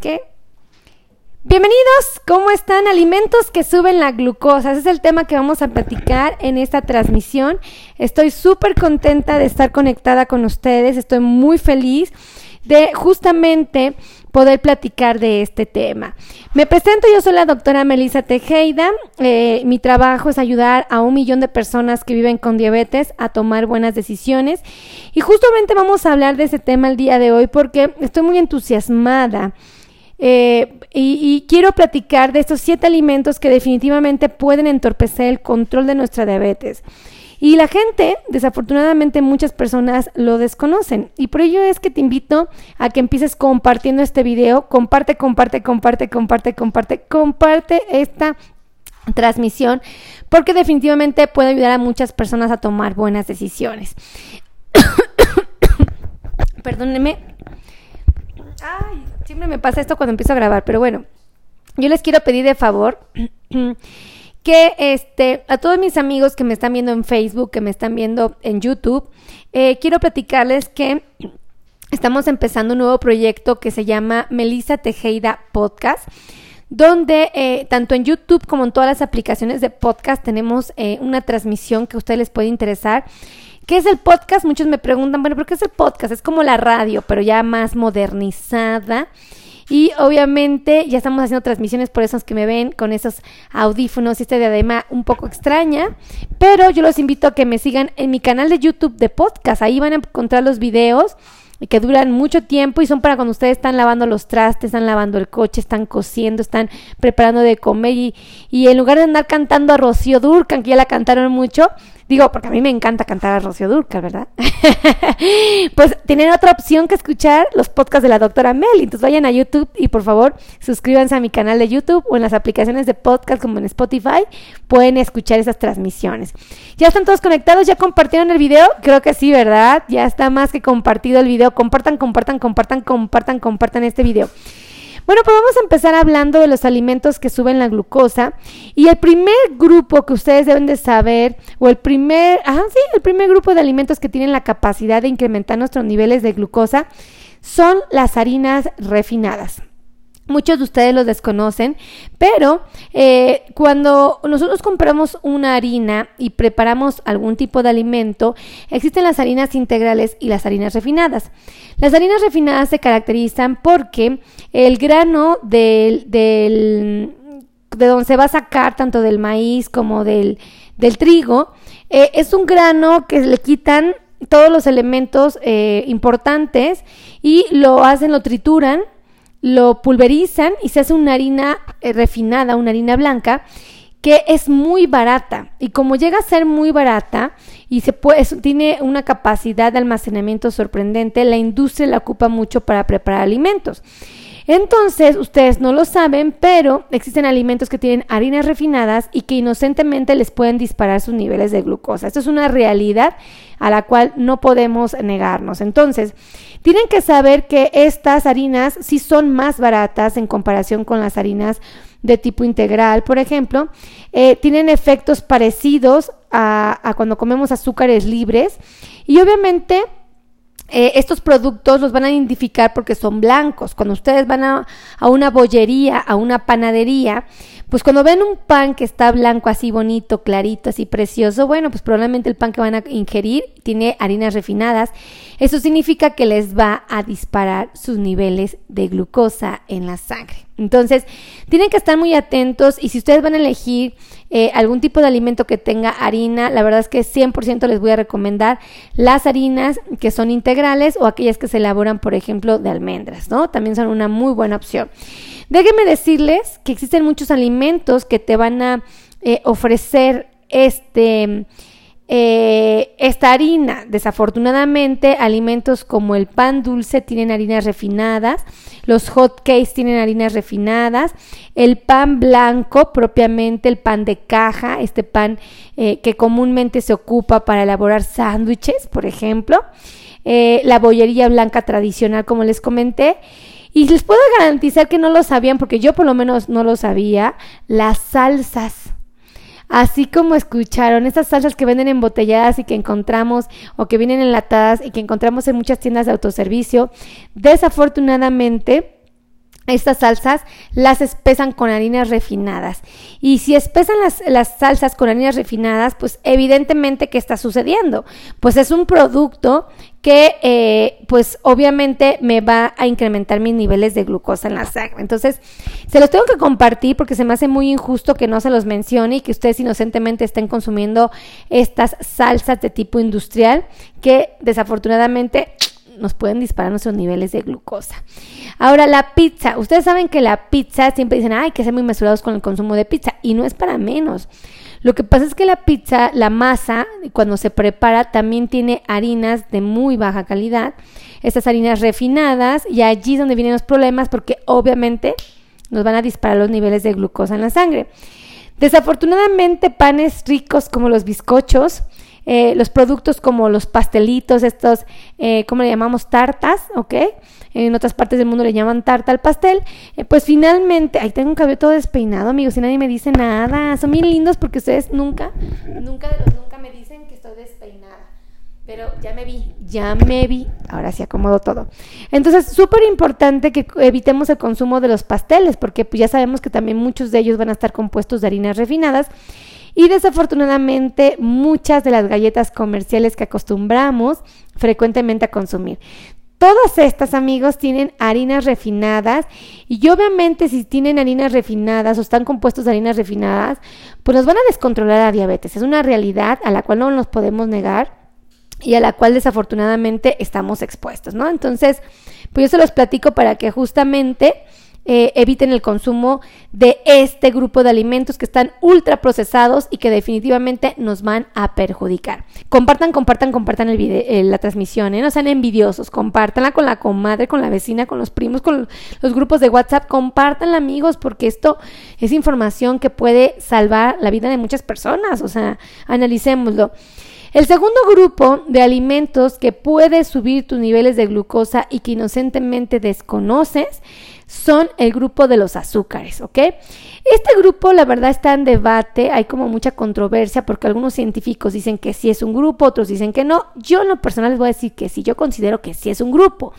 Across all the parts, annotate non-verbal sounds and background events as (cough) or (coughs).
Bienvenidos, ¿cómo están? Alimentos que suben la glucosa. Ese es el tema que vamos a platicar en esta transmisión. Estoy súper contenta de estar conectada con ustedes. Estoy muy feliz de justamente poder platicar de este tema. Me presento, yo soy la doctora Melissa Tejeda. Eh, mi trabajo es ayudar a un millón de personas que viven con diabetes a tomar buenas decisiones. Y justamente vamos a hablar de ese tema el día de hoy porque estoy muy entusiasmada. Eh, y, y, quiero platicar de estos siete alimentos que definitivamente pueden entorpecer el control de nuestra diabetes. Y la gente, desafortunadamente muchas personas lo desconocen. Y por ello es que te invito a que empieces compartiendo este video. Comparte, comparte, comparte, comparte, comparte, comparte esta transmisión porque definitivamente puede ayudar a muchas personas a tomar buenas decisiones. (coughs) Perdónenme. Ay, siempre me pasa esto cuando empiezo a grabar, pero bueno, yo les quiero pedir de favor (clears throat) que este, a todos mis amigos que me están viendo en Facebook, que me están viendo en YouTube, eh, quiero platicarles que (clears throat) estamos empezando un nuevo proyecto que se llama Melissa Tejeda Podcast donde eh, tanto en YouTube como en todas las aplicaciones de podcast tenemos eh, una transmisión que a ustedes les puede interesar. ¿Qué es el podcast? Muchos me preguntan, bueno, ¿pero qué es el podcast? Es como la radio, pero ya más modernizada. Y obviamente ya estamos haciendo transmisiones por esos que me ven con esos audífonos y esta diadema un poco extraña. Pero yo los invito a que me sigan en mi canal de YouTube de podcast. Ahí van a encontrar los videos que duran mucho tiempo y son para cuando ustedes están lavando los trastes, están lavando el coche, están cociendo, están preparando de comer y, y en lugar de andar cantando a Rocío Durcan, que ya la cantaron mucho, Digo, porque a mí me encanta cantar a Rocío Durcal, ¿verdad? (laughs) pues tienen otra opción que escuchar los podcasts de la doctora Mel. Entonces vayan a YouTube y por favor suscríbanse a mi canal de YouTube o en las aplicaciones de podcast como en Spotify. Pueden escuchar esas transmisiones. ¿Ya están todos conectados? ¿Ya compartieron el video? Creo que sí, ¿verdad? Ya está más que compartido el video. Compartan, compartan, compartan, compartan, compartan este video. Bueno, pues vamos a empezar hablando de los alimentos que suben la glucosa. Y el primer grupo que ustedes deben de saber, o el primer, ah, sí, el primer grupo de alimentos que tienen la capacidad de incrementar nuestros niveles de glucosa, son las harinas refinadas. Muchos de ustedes los desconocen, pero eh, cuando nosotros compramos una harina y preparamos algún tipo de alimento, existen las harinas integrales y las harinas refinadas. Las harinas refinadas se caracterizan porque el grano del, de donde se va a sacar tanto del maíz como del, trigo, eh, es un grano que le quitan todos los elementos eh, importantes y lo hacen, lo trituran lo pulverizan y se hace una harina eh, refinada, una harina blanca, que es muy barata. Y como llega a ser muy barata y se puede, tiene una capacidad de almacenamiento sorprendente, la industria la ocupa mucho para preparar alimentos. Entonces, ustedes no lo saben, pero existen alimentos que tienen harinas refinadas y que inocentemente les pueden disparar sus niveles de glucosa. Esto es una realidad a la cual no podemos negarnos. Entonces, tienen que saber que estas harinas sí son más baratas en comparación con las harinas de tipo integral, por ejemplo, eh, tienen efectos parecidos a, a cuando comemos azúcares libres y obviamente eh, estos productos los van a identificar porque son blancos. Cuando ustedes van a, a, una bollería, a una panadería, pues cuando ven un pan que está blanco, así bonito, clarito, así precioso, bueno, pues probablemente el pan que van a ingerir tiene harinas refinadas. Eso significa que les va a disparar sus niveles de glucosa en la sangre. Entonces, tienen que estar muy atentos y si ustedes van a elegir eh, algún tipo de alimento que tenga harina, la verdad es que 100% les voy a recomendar las harinas que son integrales o aquellas que se elaboran, por ejemplo, de almendras, ¿no? También son una muy buena opción. Déjenme decirles que existen muchos alimentos que te van a eh, ofrecer este, eh, esta harina. Desafortunadamente, alimentos como el pan dulce tienen harinas refinadas, los hot cakes tienen harinas refinadas, el pan blanco, propiamente el pan de caja, este pan eh, que comúnmente se ocupa para elaborar sándwiches, por ejemplo, la bollería blanca tradicional, como les comenté, y les puedo garantizar que no lo sabían, porque yo por lo menos no lo sabía, las salsas. Así como escucharon, estas salsas que venden embotelladas y que encontramos o que vienen enlatadas y que encontramos en muchas tiendas de autoservicio, desafortunadamente estas salsas las espesan con harinas refinadas. Y si espesan las, las, salsas con harinas refinadas, pues evidentemente, ¿qué está sucediendo? Pues es un producto que, eh, pues obviamente me va a incrementar mis niveles de glucosa en la sangre. Entonces, se los tengo que compartir porque se me hace muy injusto que no se los mencione y que ustedes inocentemente estén consumiendo estas salsas de tipo industrial que desafortunadamente nos pueden disparar nuestros niveles de glucosa. Ahora, la pizza. Ustedes saben que la pizza siempre dicen, hay que ser muy mesurados con el consumo de pizza. Y no es para menos. Lo que pasa es que la pizza, la masa, cuando se prepara, también tiene harinas de muy baja calidad. Estas harinas refinadas. Y allí es donde vienen los problemas porque obviamente nos van a disparar los niveles de glucosa en la sangre. Desafortunadamente, panes ricos como los bizcochos, eh, los productos como los pastelitos, estos, eh, ¿cómo le llamamos? Tartas, ¿ok? En otras partes del mundo le llaman tarta al pastel. Eh, pues finalmente, ahí tengo un cabello todo despeinado, amigos, y nadie me dice nada. Son bien lindos porque ustedes nunca, nunca de los nunca me dicen que estoy despeinada. Pero ya me vi, ya me vi. Ahora sí acomodo todo. Entonces, súper importante que evitemos el consumo de los pasteles, porque pues ya sabemos que también muchos de ellos van a estar compuestos de harinas refinadas y desafortunadamente muchas de las galletas comerciales que acostumbramos frecuentemente a consumir. Todas estas, amigos, tienen harinas refinadas y obviamente si tienen harinas refinadas o están compuestos de harinas refinadas, pues nos van a descontrolar la diabetes. Es una realidad a la cual no nos podemos negar y a la cual desafortunadamente estamos expuestos, ¿no? Entonces, pues yo se los platico para que justamente eh, eviten el consumo de este grupo de alimentos que están ultra procesados y que definitivamente nos van a perjudicar. Compartan, compartan, compartan el video, eh, la transmisión, ¿eh? no sean envidiosos, compártanla con la comadre, con la vecina, con los primos, con los grupos de WhatsApp, compártanla amigos, porque esto es información que puede salvar la vida de muchas personas, o sea, analicémoslo. El segundo grupo de alimentos que puede subir tus niveles de glucosa y que inocentemente desconoces son el grupo de los azúcares, ¿ok? Este grupo, la verdad, está en debate, hay como mucha controversia porque algunos científicos dicen que sí es un grupo, otros dicen que no. Yo en lo personal les voy a decir que sí, yo considero que sí es un grupo,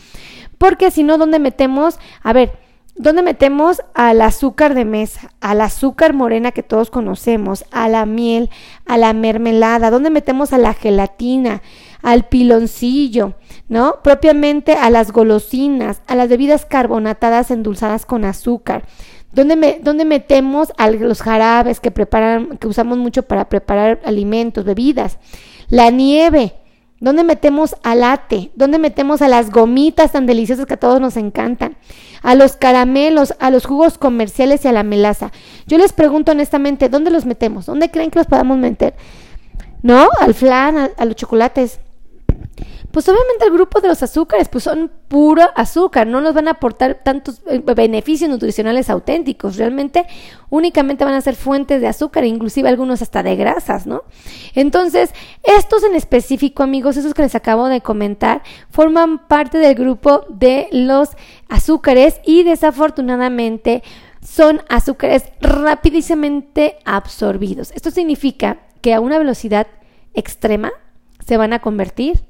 porque si no, ¿dónde metemos? A ver, ¿Dónde metemos al azúcar de mesa, al azúcar morena que todos conocemos, a la miel, a la mermelada? ¿Dónde metemos a la gelatina, al piloncillo, ¿no? Propiamente a las golosinas, a las bebidas carbonatadas endulzadas con azúcar. ¿Dónde, dónde metemos a los jarabes que preparan, que usamos mucho para preparar alimentos, bebidas? La nieve, ¿Dónde metemos al ate? ¿Dónde metemos a las gomitas tan deliciosas que a todos nos encantan? A los caramelos, a los jugos comerciales y a la melaza. Yo les pregunto honestamente, ¿dónde los metemos? ¿Dónde creen que los podamos meter? ¿No? Al flan, a los chocolates. Pues obviamente el grupo de los azúcares pues son puro azúcar, no nos van a aportar tantos eh, beneficios nutricionales auténticos, realmente únicamente van a ser fuentes de azúcar, inclusive algunos hasta de grasas, ¿no? Entonces, estos en específico, amigos, esos que les acabo de comentar, forman parte del grupo de los azúcares y desafortunadamente son azúcares rapidísimamente absorbidos. Esto significa que a una velocidad extrema se van a convertir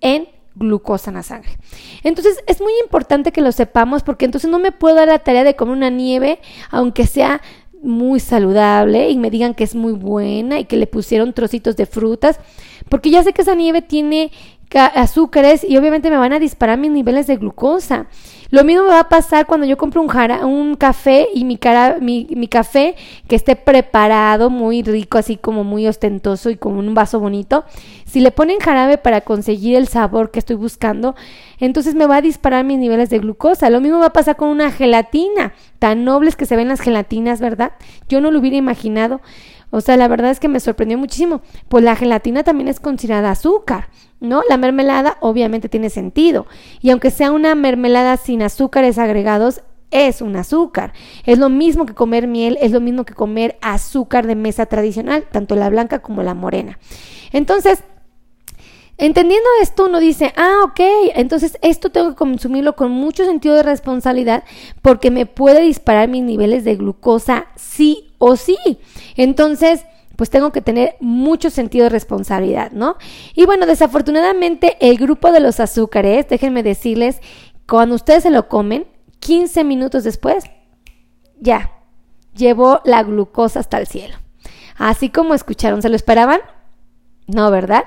en glucosa en la sangre. Entonces es muy importante que lo sepamos porque entonces no me puedo dar la tarea de comer una nieve aunque sea muy saludable y me digan que es muy buena y que le pusieron trocitos de frutas, porque ya sé que esa nieve tiene azúcares y obviamente me van a disparar mis niveles de glucosa. Lo mismo me va a pasar cuando yo compro un, jara, un café y mi, cara, mi, mi, café que esté preparado, muy rico, así como muy ostentoso y con un vaso bonito. Si le ponen jarabe para conseguir el sabor que estoy buscando, entonces me va a disparar mis niveles de glucosa. Lo mismo va a pasar con una gelatina. Tan nobles que se ven las gelatinas, ¿verdad? Yo no lo hubiera imaginado. O sea, la verdad es que me sorprendió muchísimo. Pues la gelatina también es considerada azúcar. ¿no? La mermelada obviamente tiene sentido. Y aunque sea una mermelada sin azúcares agregados, es un azúcar. Es lo mismo que comer miel, es lo mismo que comer azúcar de mesa tradicional, tanto la blanca como la morena. Entonces, Entendiendo esto, uno dice, ah, ok, entonces esto tengo que consumirlo con mucho sentido de responsabilidad porque me puede disparar mis niveles de glucosa sí o sí. Entonces, pues tengo que tener mucho sentido de responsabilidad, ¿no? Y bueno, desafortunadamente el grupo de los azúcares, déjenme decirles, cuando ustedes se lo comen, 15 minutos después, ya, llevó la glucosa hasta el cielo. Así como escucharon, ¿se lo esperaban? No, ¿verdad?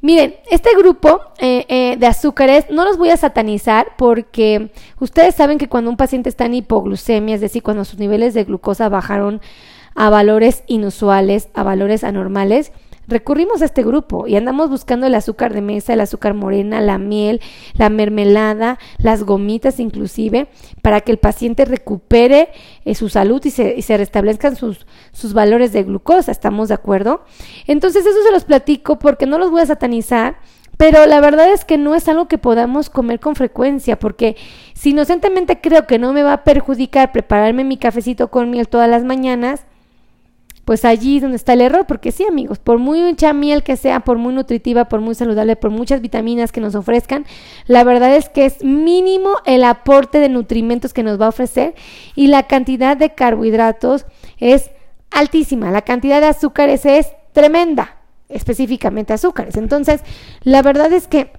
Miren, este grupo eh, eh, de azúcares no los voy a satanizar porque ustedes saben que cuando un paciente está en hipoglucemia, es decir, cuando sus niveles de glucosa bajaron a valores inusuales, a valores anormales, recurrimos a este grupo y andamos buscando el azúcar de mesa, el azúcar morena, la miel, la mermelada, las gomitas inclusive, para que el paciente recupere eh, su salud y se, y se restablezcan sus, sus valores de glucosa. ¿Estamos de acuerdo? Entonces eso se los platico porque no los voy a satanizar. Pero la verdad es que no es algo que podamos comer con frecuencia, porque si inocentemente creo que no me va a perjudicar prepararme mi cafecito con miel todas las mañanas, pues allí donde está el error, porque sí, amigos, por muy mucha miel que sea, por muy nutritiva, por muy saludable, por muchas vitaminas que nos ofrezcan, la verdad es que es mínimo el aporte de nutrimentos que nos va a ofrecer y la cantidad de carbohidratos es altísima, la cantidad de azúcares es tremenda, específicamente azúcares. Entonces, la verdad es que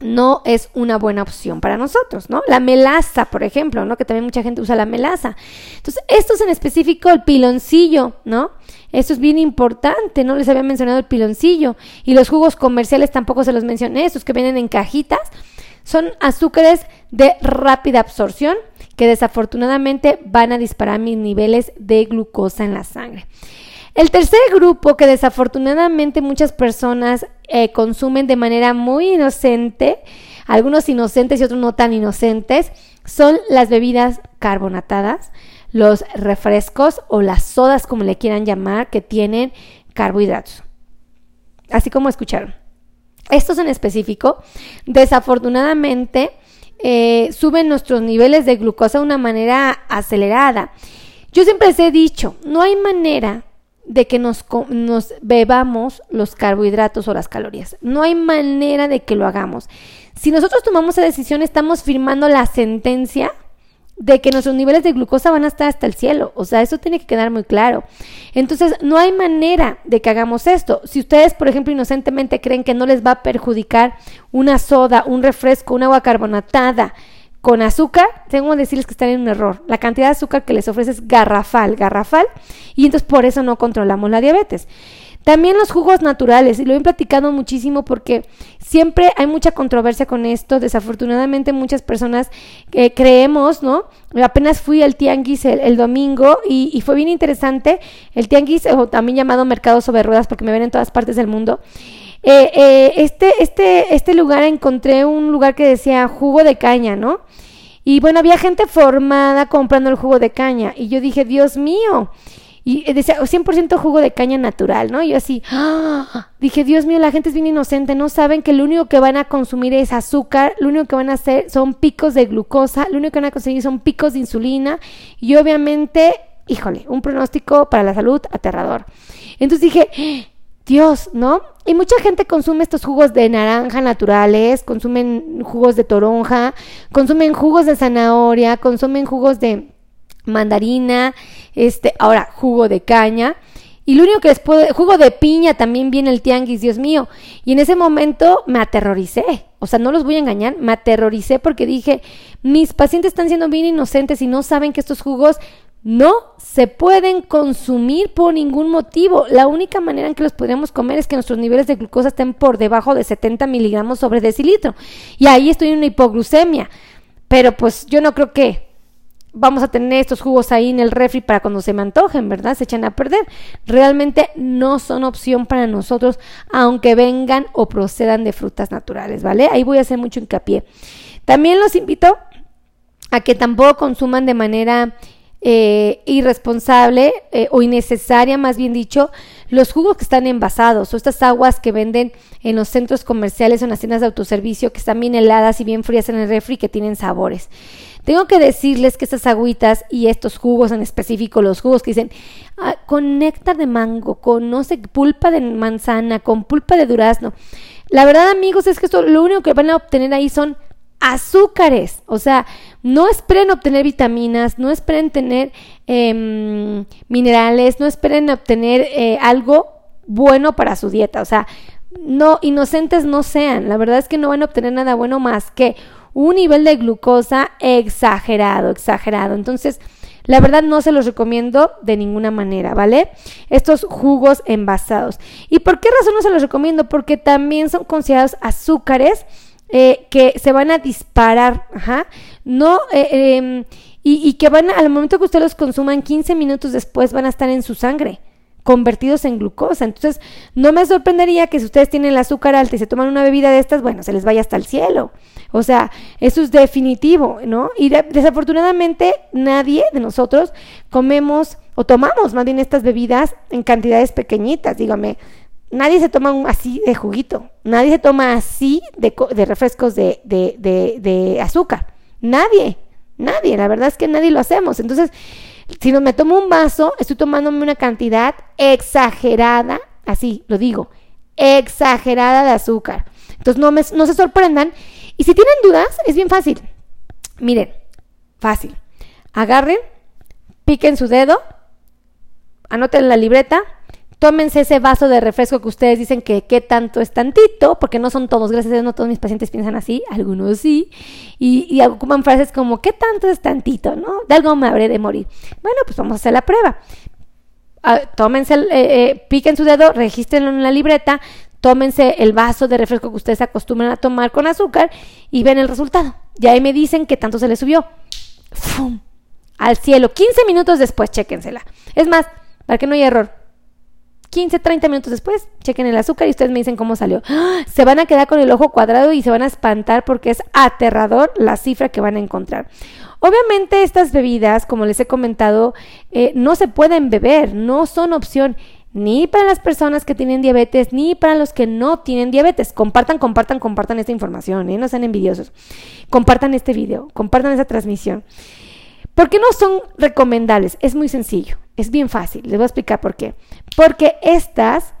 no es una buena opción para nosotros, ¿no? La melaza, por ejemplo, ¿no? Que también mucha gente usa la melaza. Entonces, esto es en específico el piloncillo, ¿no? Esto es bien importante, no les había mencionado el piloncillo. Y los jugos comerciales tampoco se los mencioné, estos que vienen en cajitas. Son azúcares de rápida absorción que desafortunadamente van a disparar mis niveles de glucosa en la sangre. El tercer grupo que desafortunadamente muchas personas eh, consumen de manera muy inocente, algunos inocentes y otros no tan inocentes, son las bebidas carbonatadas, los refrescos o las sodas como le quieran llamar, que tienen carbohidratos. Así como escucharon. Estos en específico, desafortunadamente, eh, suben nuestros niveles de glucosa de una manera acelerada. Yo siempre les he dicho, no hay manera de que nos, nos bebamos los carbohidratos o las calorías. No hay manera de que lo hagamos. Si nosotros tomamos esa decisión, estamos firmando la sentencia de que nuestros niveles de glucosa van a estar hasta el cielo. O sea, eso tiene que quedar muy claro. Entonces, no hay manera de que hagamos esto. Si ustedes, por ejemplo, inocentemente creen que no les va a perjudicar una soda, un refresco, un agua carbonatada, con azúcar, tengo que decirles que están en un error. La cantidad de azúcar que les ofrece es garrafal, garrafal, y entonces por eso no controlamos la diabetes. También los jugos naturales, y lo he platicado muchísimo porque siempre hay mucha controversia con esto. Desafortunadamente muchas personas eh, creemos, ¿no? Apenas fui al tianguis el, domingo y, fue bien interesante. El tianguis, o también llamado mercado sobre ruedas porque me ven en todas partes del mundo. Eh, eh, este, este, este lugar encontré un lugar que decía jugo de caña, ¿no? Y bueno, había gente formada comprando el jugo de caña. Y yo dije, Dios mío. Y decía, 100% jugo de caña natural, ¿no? Y yo así, ¡ah! dije, Dios mío, la gente es bien inocente, no saben que lo único que van a consumir es azúcar, lo único que van a hacer son picos de glucosa, lo único que van a conseguir son picos de insulina y obviamente, híjole, un pronóstico para la salud aterrador. Entonces dije, Dios, ¿no? Y mucha gente consume estos jugos de naranja naturales, consumen jugos de toronja, consumen jugos de zanahoria, consumen jugos de mandarina, este, ahora jugo de caña. Y lo único que después, jugo de piña también viene el tianguis, Dios mío. Y en ese momento me aterroricé. O sea, no los voy a engañar, me aterroricé porque dije, mis pacientes están siendo bien inocentes y no saben que estos jugos no se pueden consumir por ningún motivo. La única manera en que los podríamos comer es que nuestros niveles de glucosa estén por debajo de 70 miligramos sobre decilitro. Y ahí estoy en una hipoglucemia. Pero pues yo no creo que vamos a tener estos jugos ahí en el refri para cuando se me antojen, ¿verdad? Se echan a perder. Realmente no son opción para nosotros, aunque vengan o procedan de frutas naturales, ¿vale? Ahí voy a hacer mucho hincapié. También los invito a que tampoco consuman de manera eh, irresponsable eh, o innecesaria, más bien dicho, los jugos que están envasados o estas aguas que venden en los centros comerciales o en las tiendas de autoservicio que están bien heladas y bien frías en el refri que tienen sabores. Tengo que decirles que estas agüitas y estos jugos en específico, los jugos que dicen ah, con néctar de mango, con no sé, pulpa de manzana, con pulpa de durazno. La verdad, amigos, es que esto lo único que van a obtener ahí son azúcares. O sea, no esperen obtener vitaminas, no esperen tener em, minerales, no esperen obtener eh, algo bueno para su dieta. O sea, no, inocentes no sean. La verdad es que no van a obtener nada bueno más que un nivel de glucosa exagerado, exagerado. Entonces, la verdad no se los recomiendo de ninguna manera, ¿vale? Estos jugos envasados. ¿Y por qué razón no se los recomiendo? Porque también son considerados azúcares eh, que se van a disparar, ajá, no, eh, em, y, que van, al momento que ustedes los consuman, 15 minutos después van a estar en su sangre convertidos en glucosa. Entonces, no me sorprendería que si ustedes tienen el azúcar alta y se toman una bebida de estas, bueno, se les vaya hasta el cielo. O sea, eso es definitivo, ¿no? Y desafortunadamente nadie de nosotros comemos o tomamos más bien estas bebidas en cantidades pequeñitas, dígame. Nadie se toma un así de juguito, nadie se toma así de, de refrescos de, de, de azúcar. Nadie, nadie, la verdad es que nadie lo hacemos. Entonces, si no me tomo un vaso, estoy tomándome una cantidad exagerada, así lo digo, exagerada de azúcar. Entonces no, no se sorprendan. Y si tienen dudas, es bien fácil. Miren, fácil. Agarren, piquen su dedo, anoten la libreta, tómense ese vaso de refresco que ustedes dicen que qué tanto es tantito, porque no son todos, gracias a Dios no todos mis pacientes piensan así, algunos sí, y, ocupan frases como qué tanto es tantito, ¿no? De algo me habré de morir. Bueno, pues vamos a hacer la prueba. Ah, tómense, el, eh, eh, piquen su dedo, regístrenlo en la libreta, tómense el vaso de refresco que ustedes acostumbran a tomar con azúcar y ven el resultado. Y ahí me dicen qué tanto se les subió. ¡Fum! Al cielo. 15 minutos después, chéquensela. Es más, para que no haya error 15, 30 minutos después, chequen el azúcar y ustedes me dicen cómo salió. ¡Ah! Se van a quedar con el ojo cuadrado y se van a espantar porque es aterrador la cifra que van a encontrar. Obviamente estas bebidas, como les he comentado, eh, no se pueden beber, no son opción ni para las personas que tienen diabetes, ni para los que no tienen diabetes. Compartan, compartan, compartan esta información, ¿eh? no sean envidiosos. Compartan este video, compartan esta transmisión. ¿Por qué no son recomendables? Es muy sencillo, es bien fácil. Les voy a explicar por qué. Porque estas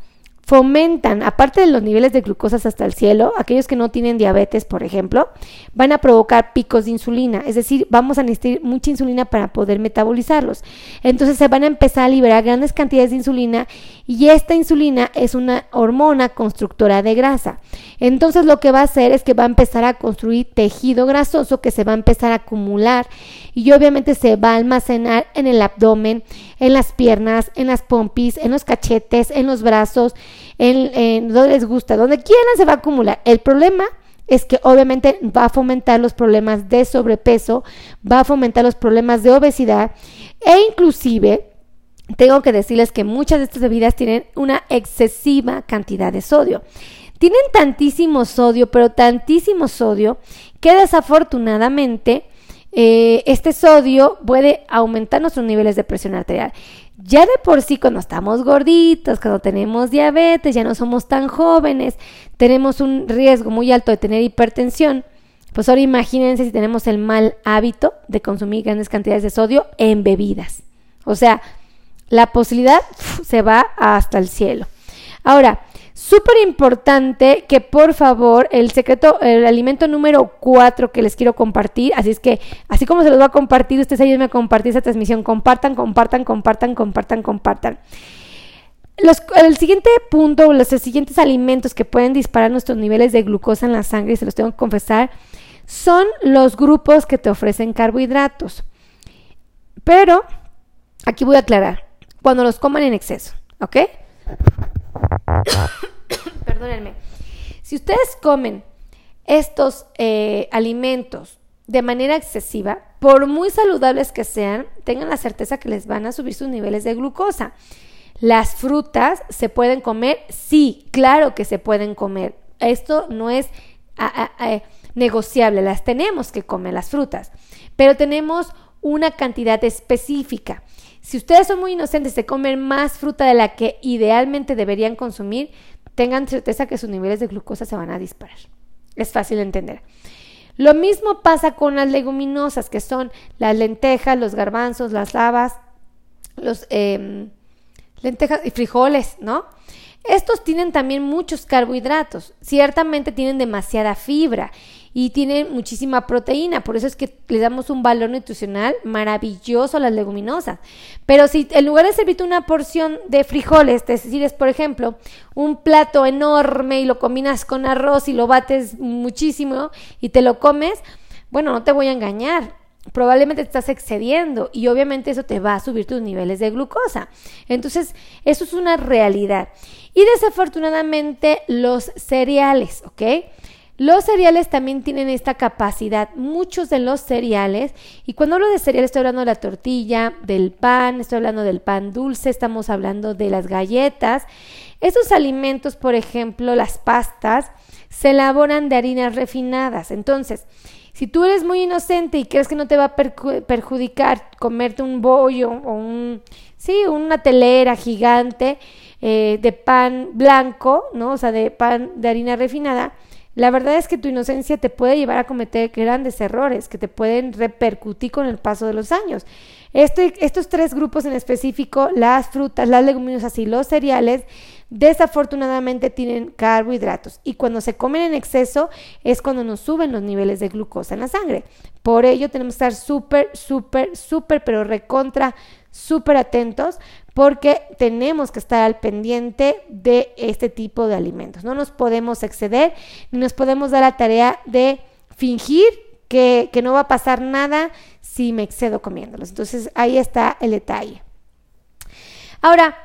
fomentan, aparte de los niveles de glucosa hasta el cielo, aquellos que no tienen diabetes, por ejemplo, van a provocar picos de insulina, es decir, vamos a necesitar mucha insulina para poder metabolizarlos. Entonces se van a empezar a liberar grandes cantidades de insulina y esta insulina es una hormona constructora de grasa. Entonces lo que va a hacer es que va a empezar a construir tejido grasoso que se va a empezar a acumular y obviamente se va a almacenar en el abdomen, en las piernas, en las pompis, en los cachetes, en los brazos, en, donde les gusta, donde quieran se va a acumular. El problema es que obviamente va a fomentar los problemas de sobrepeso, va a fomentar los problemas de obesidad e inclusive tengo que decirles que muchas de estas bebidas tienen una excesiva cantidad de sodio. Tienen tantísimo sodio, pero tantísimo sodio, que desafortunadamente eh, este sodio puede aumentar nuestros niveles de presión arterial. Ya de por sí, cuando estamos gorditos, cuando tenemos diabetes, ya no somos tan jóvenes, tenemos un riesgo muy alto de tener hipertensión. Pues ahora imagínense si tenemos el mal hábito de consumir grandes cantidades de sodio en bebidas. O sea, la posibilidad se va hasta el cielo. Ahora, Súper importante que por favor el secreto, el alimento número 4 que les quiero compartir, así es que así como se los voy a compartir, ustedes ayúdenme a compartir esa transmisión, compartan, compartan, compartan, compartan, compartan. Los, el siguiente punto, los siguientes alimentos que pueden disparar nuestros niveles de glucosa en la sangre, se los tengo que confesar, son los grupos que te ofrecen carbohidratos. Pero, aquí voy a aclarar, cuando los coman en exceso, ¿ok? (coughs) Perdónenme. Si ustedes comen estos eh, alimentos de manera excesiva, por muy saludables que sean, tengan la certeza que les van a subir sus niveles de glucosa. Las frutas se pueden comer, sí, claro que se pueden comer. Esto no es negociable, las tenemos que comer las frutas, pero tenemos una cantidad específica. Si ustedes son muy inocentes de comer más fruta de la que idealmente deberían consumir, tengan certeza que sus niveles de glucosa se van a disparar. Es fácil de entender. Lo mismo pasa con las leguminosas, que son las lentejas, los garbanzos, las habas, los em, lentejas y frijoles, ¿no? Estos tienen también muchos carbohidratos, ciertamente tienen demasiada fibra y tienen muchísima proteína, por eso es que le damos un valor nutricional maravilloso a las leguminosas. Pero si en lugar de servirte una porción de frijoles, es decir, es por ejemplo un plato enorme y lo combinas con arroz y lo bates muchísimo y te lo comes, bueno, no te voy a engañar, probablemente te estás excediendo y obviamente eso te va a subir tus niveles de glucosa. Entonces, eso es una realidad. Y desafortunadamente los cereales, ¿ok? Los cereales también tienen esta capacidad, muchos de los cereales, y cuando hablo de cereales estoy hablando de la tortilla, del pan, estoy hablando del pan dulce, estamos hablando de las galletas. Esos alimentos, por ejemplo, las pastas, se elaboran de harinas refinadas. Entonces, si tú eres muy inocente y crees que no te va a perjudicar comerte un bollo o un, sí, una telera gigante eh, de pan blanco, ¿no? O sea, de pan de harina refinada, la verdad es que tu inocencia te puede llevar a cometer grandes errores que te pueden repercutir con el paso de los años. Este, estos tres grupos en específico, las frutas, las leguminosas y los cereales, desafortunadamente tienen carbohidratos y cuando se comen en exceso es cuando nos suben los niveles de glucosa en la sangre. Por ello tenemos que estar súper, súper, súper, pero recontra, súper atentos porque tenemos que estar al pendiente de este tipo de alimentos. No nos podemos exceder ni nos podemos dar la tarea de fingir que, que no va a pasar nada si me excedo comiéndolos. Entonces ahí está el detalle. Ahora,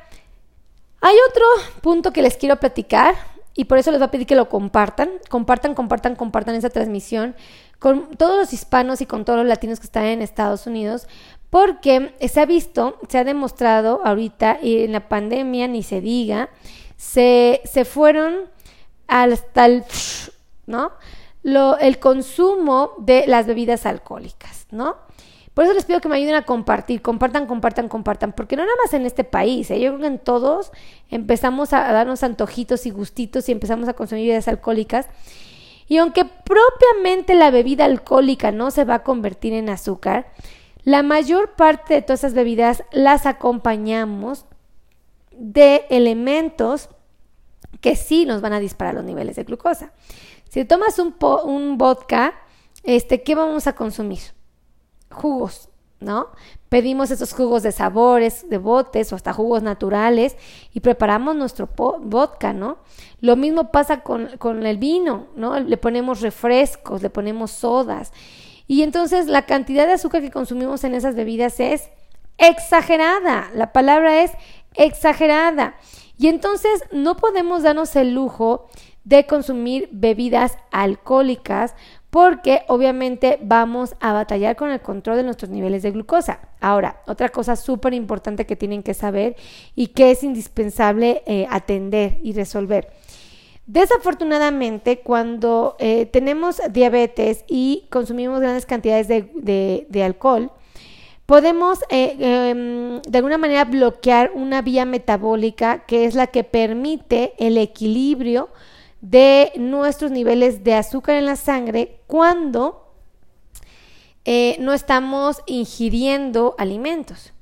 hay otro punto que les quiero platicar y por eso les voy a pedir que lo compartan, compartan, compartan, compartan esa transmisión con todos los hispanos y con todos los latinos que están en Estados Unidos, porque se ha visto, se ha demostrado ahorita y en la pandemia, ni se diga, se, se fueron hasta el, ¿no? Lo, el consumo de las bebidas alcohólicas, ¿no? Por eso les pido que me ayuden a compartir, compartan, compartan, compartan, porque no nada más en este país, ¿eh? yo creo que en todos empezamos a darnos antojitos y gustitos y empezamos a consumir bebidas alcohólicas. Y aunque propiamente la bebida alcohólica no se va a convertir en azúcar, la mayor parte de todas esas bebidas las acompañamos de elementos que sí nos van a disparar los niveles de glucosa. Si tomas un, vodka, este, ¿qué vamos a consumir? jugos, ¿no? Pedimos esos jugos de sabores, de botes o hasta jugos naturales y preparamos nuestro vodka, ¿no? Lo mismo pasa con, con el vino, ¿no? Le ponemos refrescos, le ponemos sodas. Y entonces la cantidad de azúcar que consumimos en esas bebidas es exagerada. La palabra es exagerada. Y entonces no podemos darnos el lujo de consumir bebidas alcohólicas porque obviamente vamos a batallar con el control de nuestros niveles de glucosa. Ahora, otra cosa súper importante que tienen que saber y que es indispensable eh, atender y resolver. Desafortunadamente, cuando eh, tenemos diabetes y consumimos grandes cantidades de, alcohol, podemos eh, em, de alguna manera bloquear una vía metabólica que es la que permite el equilibrio de nuestros niveles de azúcar en la sangre cuando eh, no estamos ingiriendo alimentos.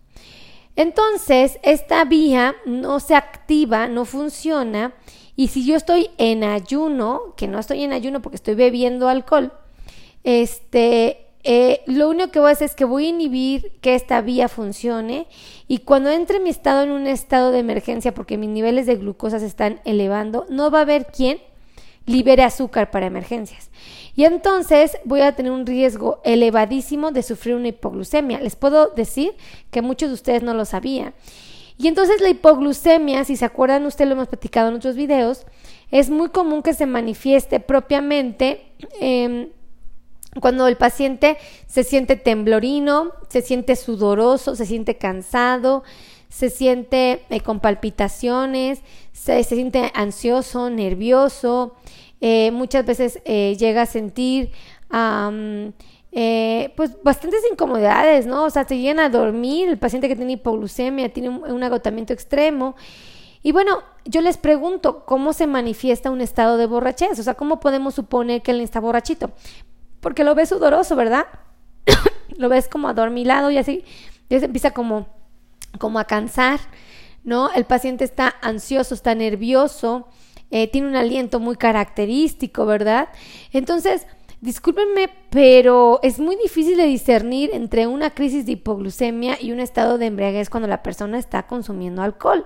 Entonces, esta vía no se activa, no funciona, y si yo estoy en ayuno, que no estoy en ayuno porque estoy bebiendo alcohol, este, eh, lo único que voy a hacer es que voy a inhibir que esta vía funcione y cuando entre mi estado en un estado de emergencia porque mis niveles de glucosa se están elevando, no va a haber quien libere azúcar para emergencias. Y entonces voy a tener un riesgo elevadísimo de sufrir una hipoglucemia. Les puedo decir que muchos de ustedes no lo sabían. Y entonces la hipoglucemia, si se acuerdan, ustedes lo hemos platicado en otros videos, es muy común que se manifieste propiamente em, cuando el paciente se siente temblorino, se siente sudoroso, se siente cansado, se siente eh, con palpitaciones, se, siente ansioso, nervioso, eh, muchas veces eh, llega a sentir eh, pues bastantes incomodidades, ¿no? O sea, se llegan a dormir, el paciente que tiene hipoglucemia tiene un, agotamiento extremo. Y bueno, yo les pregunto, ¿cómo se manifiesta un estado de borrachez? O sea, ¿cómo podemos suponer que él está borrachito? Porque lo ves sudoroso, ¿verdad? (coughs) lo ves como adormilado y así, ya se empieza como, como a cansar. ¿no? El paciente está ansioso, está nervioso, eh, tiene un aliento muy característico, ¿verdad? Entonces, discúlpenme, pero es muy difícil de discernir entre una crisis de hipoglucemia y un estado de embriaguez cuando la persona está consumiendo alcohol.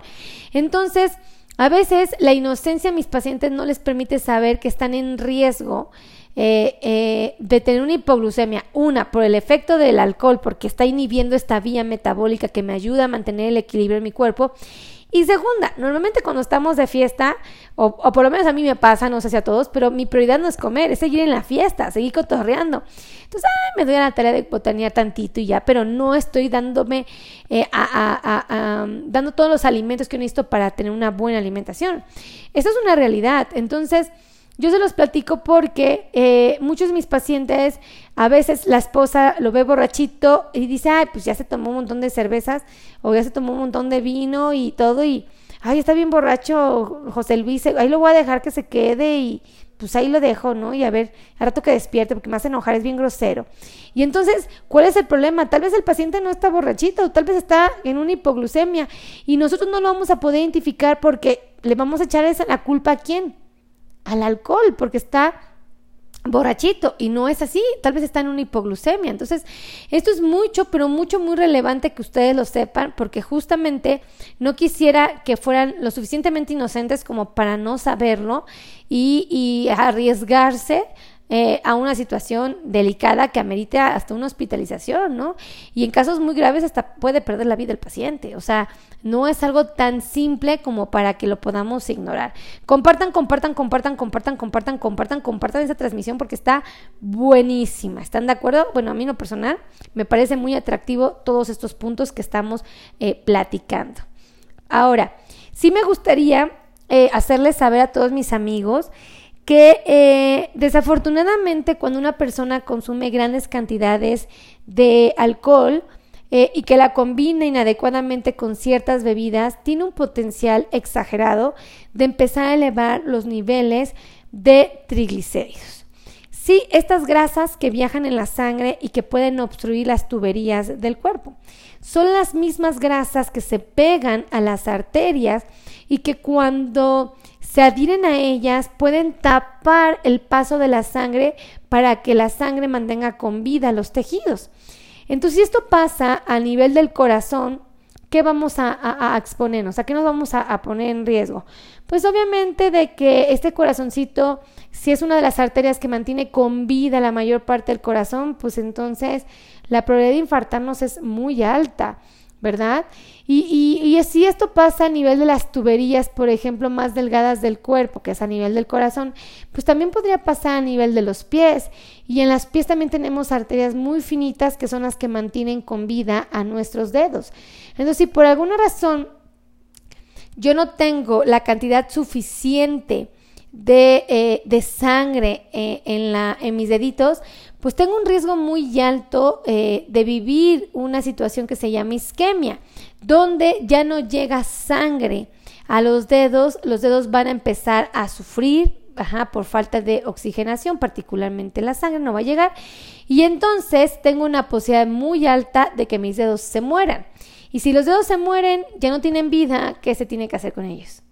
Entonces, a veces la inocencia a mis pacientes no les permite saber que están en riesgo eh, eh, de tener una hipoglucemia, una por el efecto del alcohol, porque está inhibiendo esta vía metabólica que me ayuda a mantener el equilibrio en mi cuerpo, y segunda, normalmente cuando estamos de fiesta, o, por lo menos a mí me pasa, no sé si a todos, pero mi prioridad no es comer, es seguir en la fiesta, seguir cotorreando. Entonces, ay, me doy a la tarea de botanear tantito y ya, pero no estoy dándome, eh, a, dando todos los alimentos que necesito para tener una buena alimentación. Esa es una realidad. Entonces, yo se los platico porque eh, muchos de mis pacientes, a veces la esposa lo ve borrachito y dice, ay, pues ya se tomó un montón de cervezas o ya se tomó un montón de vino y todo y, ay, está bien borracho José Luis, ahí lo voy a dejar que se quede y pues ahí lo dejo, ¿no? Y a ver, a rato que despierte porque me hace enojar, es bien grosero. Y entonces, ¿cuál es el problema? Tal vez el paciente no está borrachito, tal vez está en una hipoglucemia y nosotros no lo vamos a poder identificar porque le vamos a echar esa la culpa a quién? Al alcohol porque está borrachito y no es así, tal vez está en una hipoglucemia. Entonces, esto es mucho, pero mucho, muy relevante que ustedes lo sepan porque justamente no quisiera que fueran lo suficientemente inocentes como para no saberlo y, y arriesgarse eh, a una situación delicada que amerite hasta una hospitalización, ¿no? Y en casos muy graves hasta puede perder la vida el paciente. O sea, no es algo tan simple como para que lo podamos ignorar. Compartan, compartan, compartan, compartan, compartan, compartan, compartan esa transmisión porque está buenísima. ¿Están de acuerdo? Bueno, a mí no personal me parece muy atractivo todos estos puntos que estamos eh, platicando. Ahora, sí me gustaría eh, hacerles saber a todos mis amigos que eh, desafortunadamente cuando una persona consume grandes cantidades de alcohol eh, y que la combina inadecuadamente con ciertas bebidas, tiene un potencial exagerado de empezar a elevar los niveles de triglicéridos. Sí, estas grasas que viajan en la sangre y que pueden obstruir las tuberías del cuerpo. Son las mismas grasas que se pegan a las arterias y que cuando se adhieren a ellas, pueden tapar el paso de la sangre para que la sangre mantenga con vida los tejidos. Entonces, si esto pasa a nivel del corazón, ¿qué vamos a, exponernos? ¿A qué nos vamos a, poner en riesgo? Pues obviamente de que este corazoncito, si es una de las arterias que mantiene con vida la mayor parte del corazón, pues entonces la probabilidad de infartarnos es muy alta. ¿Verdad? Y, y, si esto pasa a nivel de las tuberías, por ejemplo, más delgadas del cuerpo, que es a nivel del corazón, pues también podría pasar a nivel de los pies. Y en las pies también tenemos arterias muy finitas que son las que mantienen con vida a nuestros dedos. Entonces, si por alguna razón yo no tengo la cantidad suficiente de, eh, de sangre eh, en, la, en mis deditos, pues tengo un riesgo muy alto eh, de vivir una situación que se llama isquemia, donde ya no llega sangre a los dedos, los dedos van a empezar a sufrir por falta de oxigenación, particularmente la sangre no va a llegar, y entonces tengo una posibilidad muy alta de que mis dedos se mueran. Y si los dedos se mueren, ya no tienen vida, ¿qué se tiene que hacer con ellos?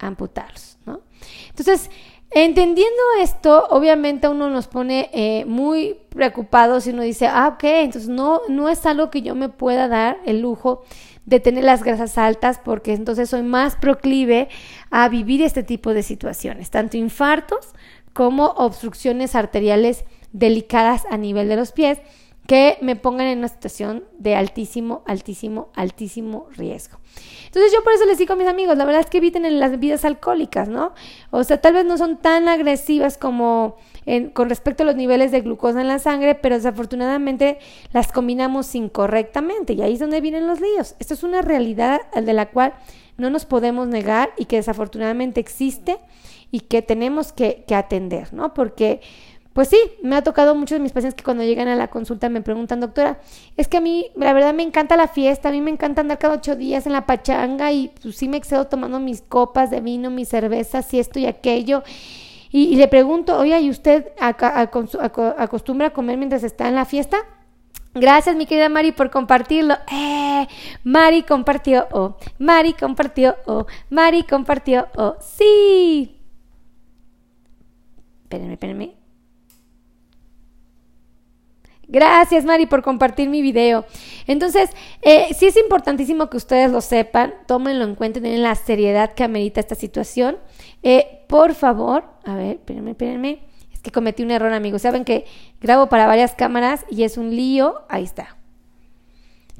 Amputarlos, ¿no? Entonces, Entendiendo esto, obviamente uno nos pone eh, muy preocupados y uno dice, ah, ok, entonces no, no es algo que yo me pueda dar el lujo de tener las grasas altas porque entonces soy más proclive a vivir este tipo de situaciones, tanto infartos como obstrucciones arteriales delicadas a nivel de los pies que me pongan en una situación de altísimo, altísimo, altísimo riesgo. Entonces yo por eso les digo a mis amigos, la verdad es que eviten las bebidas alcohólicas, ¿no? O sea, tal vez no son tan agresivas como con respecto a los niveles de glucosa en la sangre, pero desafortunadamente las combinamos incorrectamente y ahí es donde vienen los líos. Esto es una realidad de la cual no nos podemos negar y que desafortunadamente existe y que tenemos que, que atender, ¿no? Porque pues sí, me ha tocado muchos de mis pacientes que cuando llegan a la consulta me preguntan, doctora, es que a mí, la verdad, me encanta la fiesta, a mí me encanta andar cada ocho días en la pachanga y pues sí me excedo tomando mis copas de vino, mis cervezas y esto y aquello. Y, le pregunto, oye, ¿y usted acostumbra a comer mientras está en la fiesta? Gracias, mi querida Mari, por compartirlo. Eh, Mari compartió, oh, Mari compartió, oh, Mari compartió, oh, sí. Espérenme, espérenme. Gracias, Mari, por compartir mi video. Entonces, eh, sí es importantísimo que ustedes lo sepan, tómenlo en cuenta, tienen la seriedad que amerita esta situación. Eh, por favor, a ver, espérenme, espérenme. Es que cometí un error, amigos. Saben que grabo para varias cámaras y es un lío. Ahí está.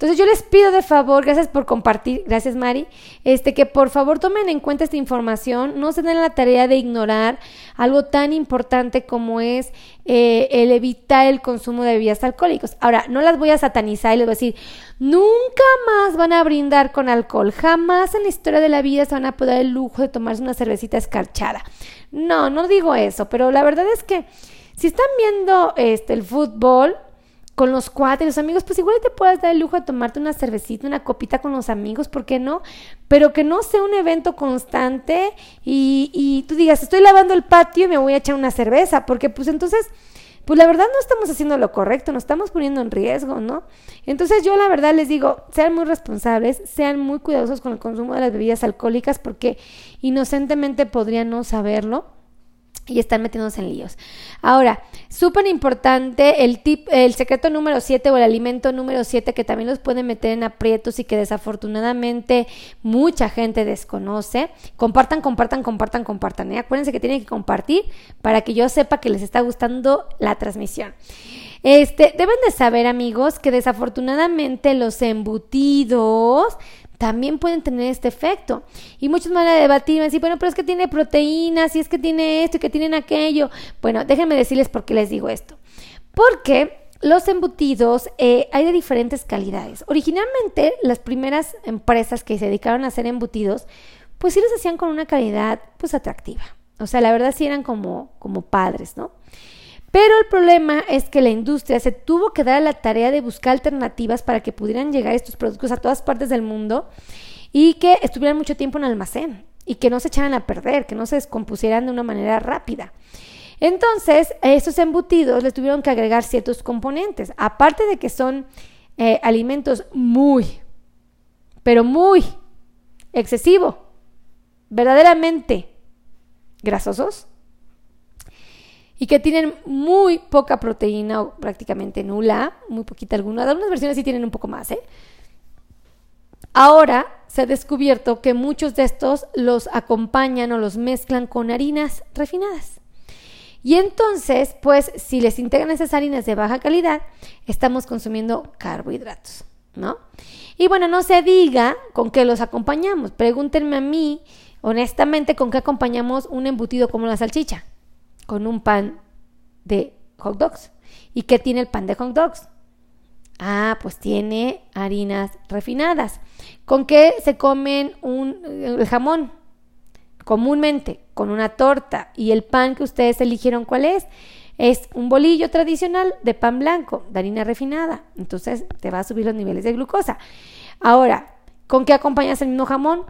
Entonces yo les pido de favor, gracias por compartir, gracias Mari, este que por favor tomen en cuenta esta información, no se den la tarea de ignorar algo tan importante como es eh, el evitar el consumo de bebidas alcohólicas. Ahora, no las voy a satanizar y les voy a decir, nunca más van a brindar con alcohol, jamás en la historia de la vida se van a poder el lujo de tomarse una cervecita escarchada. No, no digo eso, pero la verdad es que si están viendo este el fútbol, con los cuates, los amigos, pues igual te puedes dar el lujo de tomarte una cervecita, una copita con los amigos, ¿por qué no? Pero que no sea un evento constante y, y tú digas, estoy lavando el patio y me voy a echar una cerveza, porque pues entonces, pues la verdad no estamos haciendo lo correcto, nos estamos poniendo en riesgo, ¿no? Entonces yo la verdad les digo, sean muy responsables, sean muy cuidadosos con el consumo de las bebidas alcohólicas, porque inocentemente podrían no saberlo y están metiéndose en líos. Ahora, súper importante el el secreto número 7 o el alimento número 7 que también los puede meter en aprietos y que desafortunadamente mucha gente desconoce. Compartan, compartan, compartan, compartan. ¿eh? Acuérdense que tienen que compartir para que yo sepa que les está gustando la transmisión. Este, deben de saber, amigos, que desafortunadamente los embutidos también pueden tener este efecto. Y muchos van a debatir, van a decir, bueno, pero es que tiene proteínas, y es que tiene esto, y que tienen aquello. Bueno, déjenme decirles por qué les digo esto. Porque los embutidos eh, hay de diferentes calidades. Originalmente, las primeras empresas que se dedicaron a hacer embutidos, pues sí los hacían con una calidad, pues atractiva. O sea, la verdad sí eran como, como padres, ¿no? Pero el problema es que la industria se tuvo que dar a la tarea de buscar alternativas para que pudieran llegar estos productos a todas partes del mundo y que estuvieran mucho tiempo en almacén y que no se echaran a perder, que no se descompusieran de una manera rápida. Entonces, a estos embutidos les tuvieron que agregar ciertos componentes, aparte de que son eh, alimentos muy, pero muy excesivo, verdaderamente grasosos, y que tienen muy poca proteína o prácticamente nula, muy poquita alguna. Algunas versiones sí tienen un poco más, ¿eh? Ahora se ha descubierto que muchos de estos los acompañan o los mezclan con harinas refinadas. Y entonces, pues, si les integran esas harinas de baja calidad, estamos consumiendo carbohidratos, ¿no? Y bueno, no se diga con qué los acompañamos. Pregúntenme a mí, honestamente, con qué acompañamos un embutido como la salchicha con un pan de hot dogs. ¿Y qué tiene el pan de hot dogs? Ah, pues tiene harinas refinadas. ¿Con qué se comen un, el jamón? Comúnmente, con una torta. ¿Y el pan que ustedes eligieron cuál es? Es un bolillo tradicional de pan blanco, de harina refinada. Entonces te va a subir los niveles de glucosa. Ahora, ¿con qué acompañas el mismo jamón?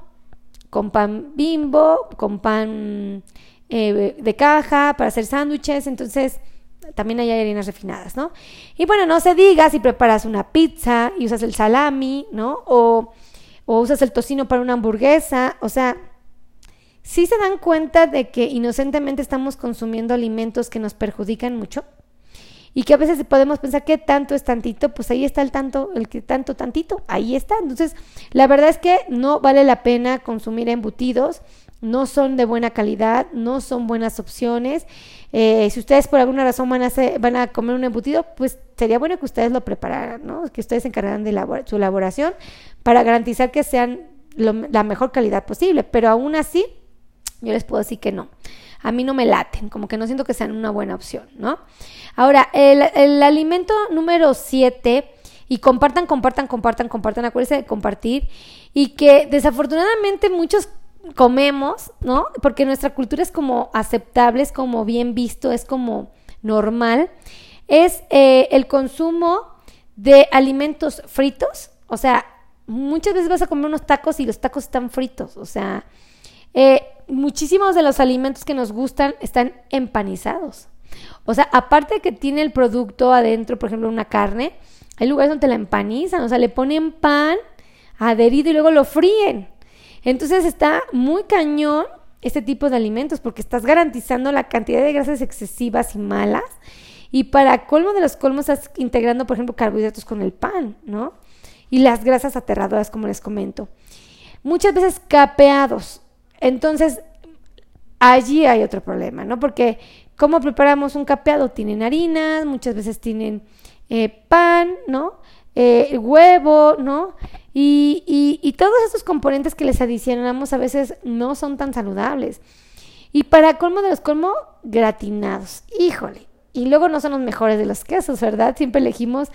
Con pan bimbo, con pan eh, de caja para hacer sándwiches, entonces también hay harinas refinadas, ¿no? Y bueno, no se diga si preparas una pizza y usas el salami, ¿no? O, o usas el tocino para una hamburguesa, o sea, sí se dan cuenta de que inocentemente estamos consumiendo alimentos que nos perjudican mucho y que a veces podemos pensar que tanto es tantito, pues ahí está el tanto, el que tanto, tantito, ahí está. Entonces, la verdad es que no vale la pena consumir embutidos no son de buena calidad, no son buenas opciones. Eh, si ustedes por alguna razón van a, van a comer un embutido, pues sería bueno que ustedes lo prepararan, ¿no? que ustedes se encargaran de su elaboración para garantizar que sean la mejor calidad posible. Pero aún así, yo les puedo decir que no. A mí no me laten, como que no siento que sean una buena opción, ¿no? Ahora, el, el alimento número 7 y compartan, compartan, compartan, compartan, acuérdense de compartir y que desafortunadamente muchos comemos, ¿no? Porque nuestra cultura es como aceptable, es como bien visto, es como normal, es eh, el consumo de alimentos fritos, o sea, muchas veces vas a comer unos tacos y los tacos están fritos, o sea, eh, muchísimos de los alimentos que nos gustan están empanizados. O sea, aparte de que tiene el producto adentro, por ejemplo, una carne, hay lugares donde la empanizan, o sea, le ponen pan adherido y luego lo fríen. Entonces está muy cañón este tipo de alimentos porque estás garantizando la cantidad de grasas excesivas y malas. Y para colmo de los colmos estás integrando, por ejemplo, carbohidratos con el pan, ¿no? Y las grasas aterradoras, como les comento. Muchas veces capeados. Entonces, allí hay otro problema, ¿no? Porque ¿Cómo preparamos un capeado? Tienen harinas, muchas veces tienen eh, pan, ¿no? Eh, huevo, ¿no? Y, todos esos componentes que les adicionamos a veces no son tan saludables. Y para colmo de los colmo, gratinados. Híjole. Y luego no son los mejores de los quesos, ¿verdad? Siempre elegimos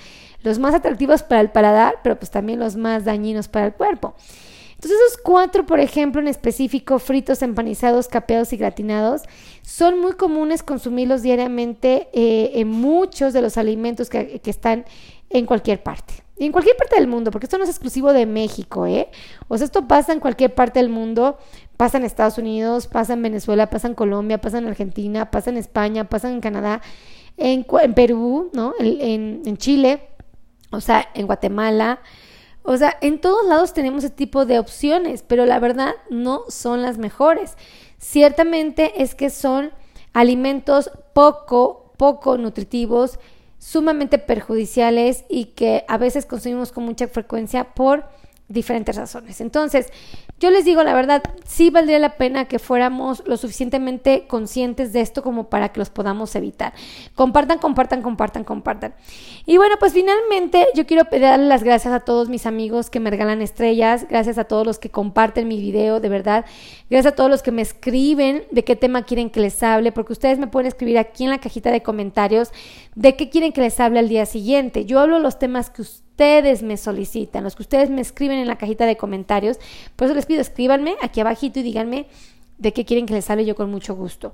los más atractivos para el paladar, pero pues también los más dañinos para el cuerpo. Entonces esos cuatro, por ejemplo, en específico, fritos, empanizados, capeados y gratinados, son muy comunes consumirlos diariamente eh, en muchos de los alimentos que están en cualquier parte. Y en cualquier parte del mundo, porque esto no es exclusivo de México, ¿eh? O sea, esto pasa en cualquier parte del mundo, pasa en Estados Unidos, pasa en Venezuela, pasa en Colombia, pasa en Argentina, pasa en España, pasa en Canadá, en, en Perú, ¿no? En, en, Chile, o sea, en Guatemala. O sea, en todos lados tenemos ese tipo de opciones, pero la verdad no son las mejores. Ciertamente es que son alimentos poco, poco nutritivos, sumamente perjudiciales y que a veces consumimos con mucha frecuencia por diferentes razones. Entonces, yo les digo la verdad, sí valdría la pena que fuéramos lo suficientemente conscientes de esto como para que los podamos evitar. Compartan, compartan, compartan, compartan. Y bueno, pues finalmente yo quiero darle las gracias a todos mis amigos que me regalan estrellas, gracias a todos los que comparten mi video, de verdad, gracias a todos los que me escriben de qué tema quieren que les hable, porque ustedes me pueden escribir aquí en la cajita de comentarios de qué quieren que les hable al día siguiente. Yo hablo los temas que ustedes me solicitan, los que ustedes me escriben en la cajita de comentarios. Por eso les pido, escríbanme aquí abajito y díganme de qué quieren que les hable yo con mucho gusto.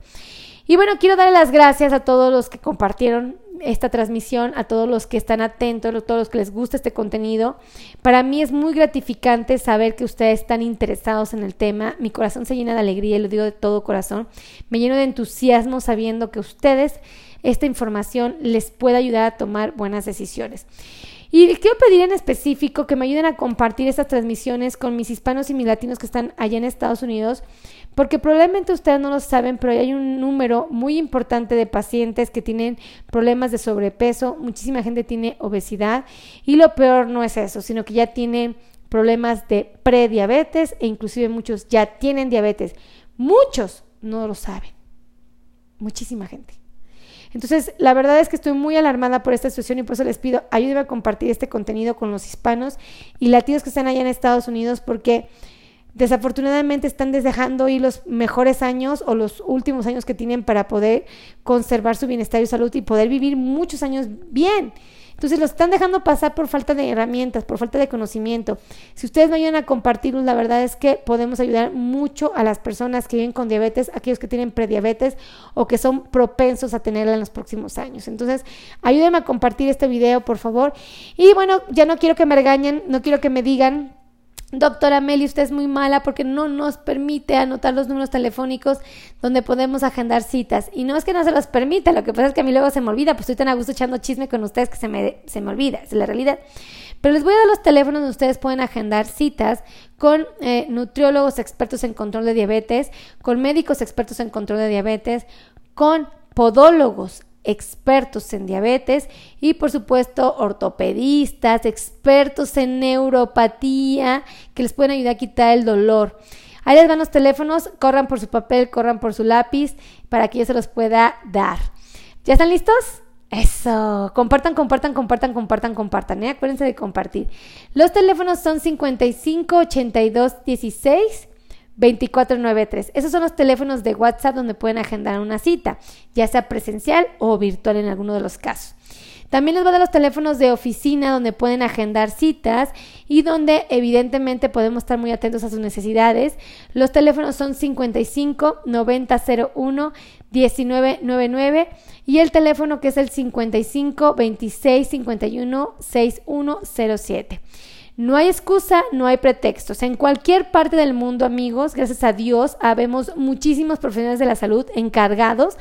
Y bueno, quiero darle las gracias a todos los que compartieron esta transmisión, a todos los que están atentos, a todos los que les gusta este contenido. Para mí es muy gratificante saber que ustedes están interesados en el tema. Mi corazón se llena de alegría y lo digo de todo corazón. Me lleno de entusiasmo sabiendo que ustedes esta información les puede ayudar a tomar buenas decisiones. Y quiero pedir en específico que me ayuden a compartir estas transmisiones con mis hispanos y mis latinos que están allá en Estados Unidos, porque probablemente ustedes no lo saben, pero hay un número muy importante de pacientes que tienen problemas de sobrepeso, muchísima gente tiene obesidad y lo peor no es eso, sino que ya tienen problemas de prediabetes e inclusive muchos ya tienen diabetes. Muchos no lo saben. Muchísima gente. Entonces, la verdad es que estoy muy alarmada por esta situación y por eso les pido, ayúdenme a compartir este contenido con los hispanos y latinos que están allá en Estados Unidos porque desafortunadamente están dejando ir los mejores años o los últimos años que tienen para poder conservar su bienestar y salud y poder vivir muchos años bien. Entonces lo están dejando pasar por falta de herramientas, por falta de conocimiento. Si ustedes me ayudan a compartirlos, la verdad es que podemos ayudar mucho a las personas que viven con diabetes, aquellos que tienen prediabetes o que son propensos a tenerla en los próximos años. Entonces, ayúdenme a compartir este video, por favor. Y bueno, ya no quiero que me regañen, no quiero que me digan Doctora Meli, usted es muy mala porque no nos permite anotar los números telefónicos donde podemos agendar citas. Y no es que no se los permita, lo que pasa es que a mí luego se me olvida, pues estoy tan a gusto echando chisme con ustedes que se me, se me olvida, es la realidad. Pero les voy a dar los teléfonos donde ustedes pueden agendar citas con eh, nutriólogos expertos en control de diabetes, con médicos expertos en control de diabetes, con podólogos expertos en diabetes y por supuesto ortopedistas, expertos en neuropatía que les pueden ayudar a quitar el dolor. Ahí les van los teléfonos, corran por su papel, corran por su lápiz para que yo se los pueda dar. ¿Ya están listos? Eso, compartan, compartan, compartan, compartan, compartan, ¿eh? acuérdense de compartir. Los teléfonos son 55 82 16 2493. Esos son los teléfonos de WhatsApp donde pueden agendar una cita, ya sea presencial o virtual en alguno de los casos. También les voy a dar los teléfonos de oficina donde pueden agendar citas y donde evidentemente podemos estar muy atentos a sus necesidades. Los teléfonos son 55 9001 1999 y el teléfono que es el 55 26 51 6107. No hay excusa, no hay pretextos. En cualquier parte del mundo, amigos, gracias a Dios, habemos muchísimos profesionales de la salud encargados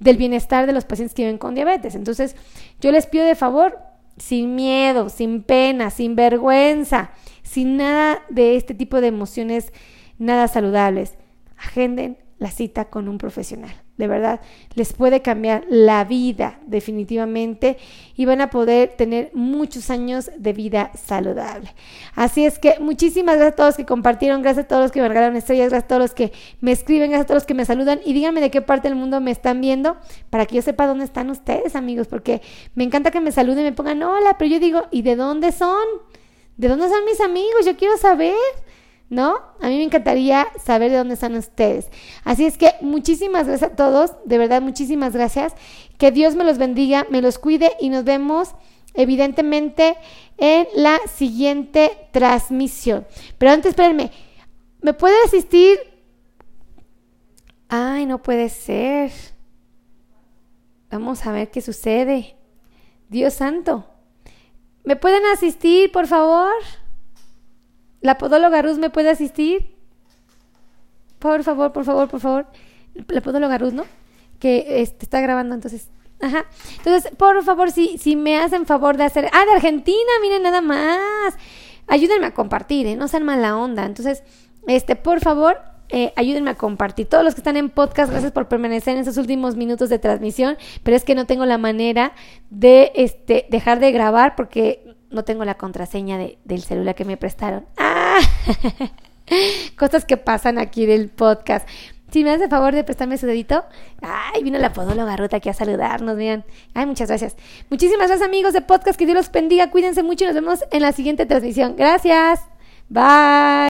del bienestar de los pacientes que viven con diabetes. Entonces, yo les pido de favor, sin miedo, sin pena, sin vergüenza, sin nada de este tipo de emociones nada saludables, agenden la cita con un profesional. De verdad, les puede cambiar la vida definitivamente y van a poder tener muchos años de vida saludable. Así es que muchísimas gracias a todos los que compartieron, gracias a todos los que me regalaron estrellas, gracias a todos los que me escriben, gracias a todos los que me saludan y díganme de qué parte del mundo me están viendo para que yo sepa dónde están ustedes, amigos, porque me encanta que me saluden y me pongan hola, pero yo digo, ¿y de dónde son? ¿De dónde son mis amigos? Yo quiero saber. ¿No? A mí me encantaría saber de dónde están ustedes. Así es que muchísimas gracias a todos, de verdad, muchísimas gracias. Que Dios me los bendiga, me los cuide y nos vemos evidentemente en la siguiente transmisión. Pero antes, espérenme, ¿me puede asistir? Ay, no puede ser. Vamos a ver qué sucede. Dios santo. ¿Me pueden asistir, por favor? ¿La podóloga Ruth me puede asistir? Por favor, por favor, por favor. La podóloga Ruth, ¿no? Que este, está grabando, entonces. Ajá. Entonces, por favor, si, si me hacen favor de hacer. Ah, de Argentina, miren nada más. Ayúdenme a compartir, ¿eh? No sean mala onda. Entonces, este, por favor, eh, ayúdenme a compartir. Todos los que están en podcast, gracias por permanecer en esos últimos minutos de transmisión, pero es que no tengo la manera de este, dejar de grabar porque no tengo la contraseña de, del celular que me prestaron. (laughs) Cosas que pasan aquí del podcast. Si me hace favor de prestarme su dedito. Ay, vino la podóloga Ruta aquí a saludarnos, vean. Ay, muchas gracias. Muchísimas gracias, amigos de podcast. Que Dios los bendiga. Cuídense mucho y nos vemos en la siguiente transmisión. Gracias. Bye.